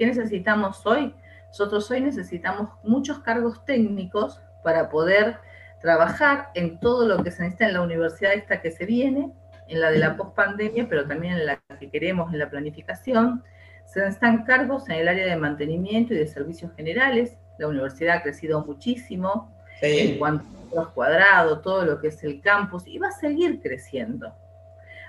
¿qué necesitamos hoy? Nosotros hoy necesitamos muchos cargos técnicos para poder trabajar en todo lo que se necesita en la universidad esta que se viene, en la de la pospandemia, pero también en la que queremos en la planificación. Se necesitan cargos en el área de mantenimiento y de servicios generales. La universidad ha crecido muchísimo en cuanto a los cuadrados, todo lo que es el campus, y va a seguir creciendo.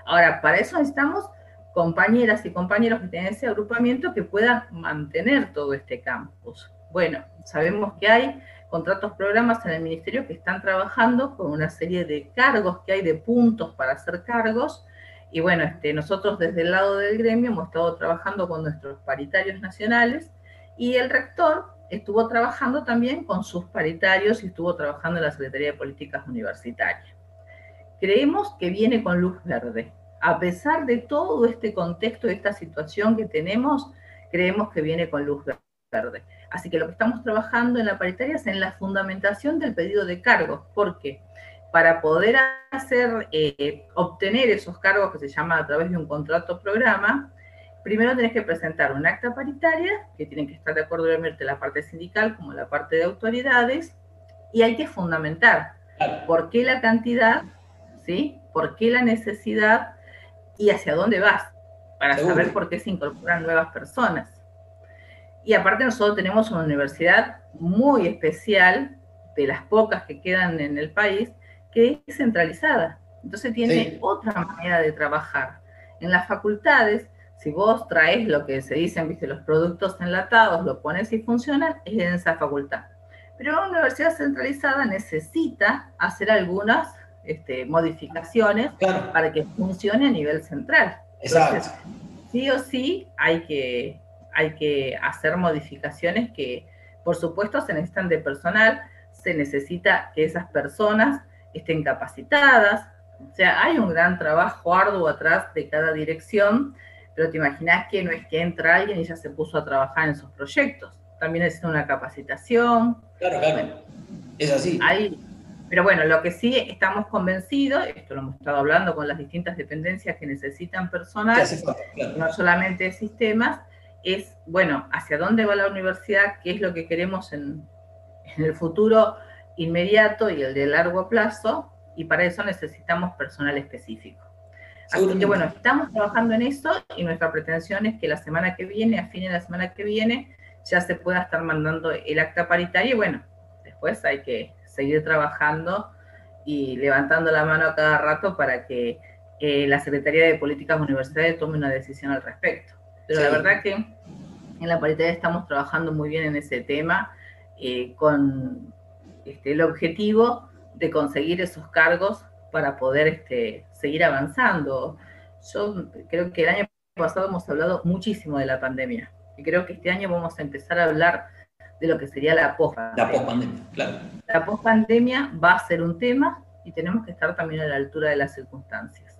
Ahora, para eso necesitamos compañeras y compañeros que tienen ese agrupamiento que puedan mantener todo este campus. Bueno, sabemos que hay contratos programas en el ministerio que están trabajando con una serie de cargos que hay de puntos para hacer cargos. Y bueno, este, nosotros desde el lado del gremio hemos estado trabajando con nuestros paritarios nacionales y el rector estuvo trabajando también con sus paritarios y estuvo trabajando en la Secretaría de Políticas Universitarias. Creemos que viene con luz verde. A pesar de todo este contexto, de esta situación que tenemos, creemos que viene con luz verde. Así que lo que estamos trabajando en la paritaria es en la fundamentación del pedido de cargos. ¿Por qué? Para poder hacer, eh, obtener esos cargos que se llaman a través de un contrato programa, primero tenés que presentar un acta paritaria, que tienen que estar de acuerdo obviamente la parte sindical como la parte de autoridades, y hay que fundamentar por qué la cantidad, ¿sí? ¿Por qué la necesidad y hacia dónde vas? Para saber por qué se incorporan nuevas personas. Y aparte nosotros tenemos una universidad muy especial, de las pocas que quedan en el país, que es centralizada. Entonces tiene otra manera de trabajar. En las facultades, si vos traes lo que se dicen, viste, los productos enlatados, lo pones y funciona, es en esa facultad. Pero una universidad centralizada necesita hacer algunas este, modificaciones para que funcione a nivel central. Exacto. sí o sí hay que hay que hacer modificaciones que, por supuesto, se necesitan de personal, se necesita que esas personas estén capacitadas, o sea, hay un gran trabajo arduo atrás de cada dirección, pero te imaginas que no es que entra alguien y ya se puso a trabajar en esos proyectos, también necesita una capacitación. Claro, claro, es así. Pero bueno, lo que sí estamos convencidos, esto lo hemos estado hablando con las distintas dependencias que necesitan personal, no solamente sistemas, es, bueno, hacia dónde va la universidad, qué es lo que queremos en, el futuro inmediato y el de largo plazo, y para eso necesitamos personal específico. Así que bueno, estamos trabajando en eso y nuestra pretensión es que la semana que viene, a fines de la semana que viene, ya se pueda estar mandando el acta paritaria y bueno, después hay que seguir trabajando y levantando la mano a cada rato para que eh, la Secretaría de Políticas Universitarias tome una decisión al respecto. Pero la verdad que en la paritaria estamos trabajando muy bien en ese tema, eh, con este, el objetivo de conseguir esos cargos para poder este, seguir avanzando. Yo creo que el año pasado hemos hablado muchísimo de la pandemia y creo que este año vamos a empezar a hablar de lo que sería la pospandemia. La pospandemia, claro. La pospandemia va a ser un tema y tenemos que estar también a la altura de las circunstancias.